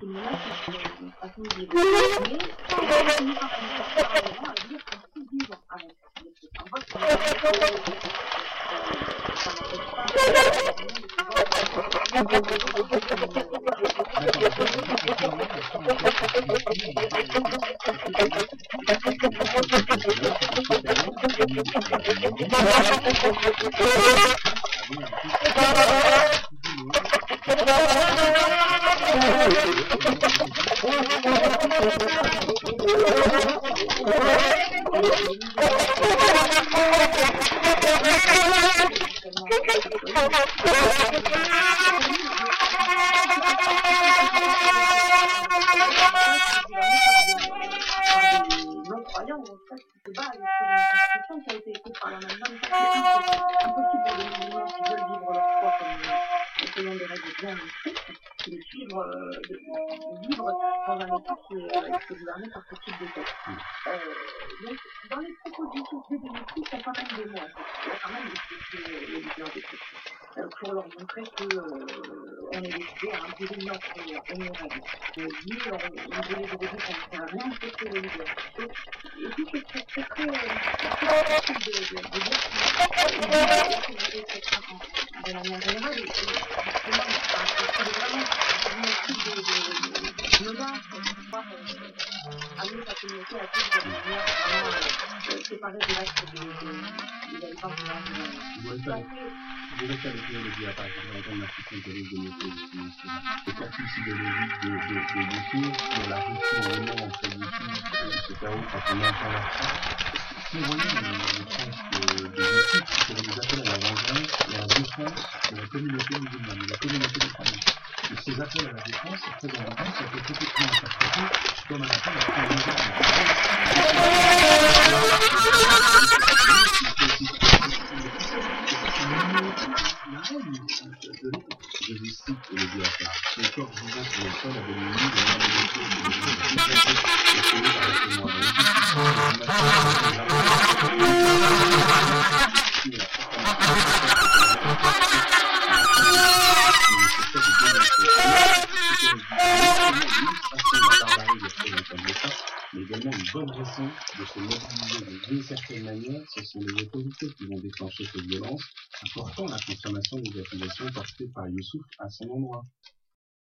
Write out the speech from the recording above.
qui nous laisse une façon de vivre. Impossible veulent vivre leur foi comme règles bien strictes, de euh, vivre dans un état qui est, euh, gouverné par ce type de. Euh, donc, dans les propositions des y a quand même des. Il y a quand même des leaders des textes. Euh, pour leur montrer que euh, on est décidé à imposer notre. On dit, on, début qu'on ne rien c'est les leaders. Et, puis c'est très euh, difficile de, dire de manière générale, la communauté musulmane, la communauté ces appels à la défense, dans le temps, ça peut complètement interpréter comme un appel à la je vous cite le mais également une bonne raison de se mobiliser d'une certaine manière, ce sont les autorités qui vont déclencher cette violence, apportant la consommation des accusations portées par Youssouf à son endroit.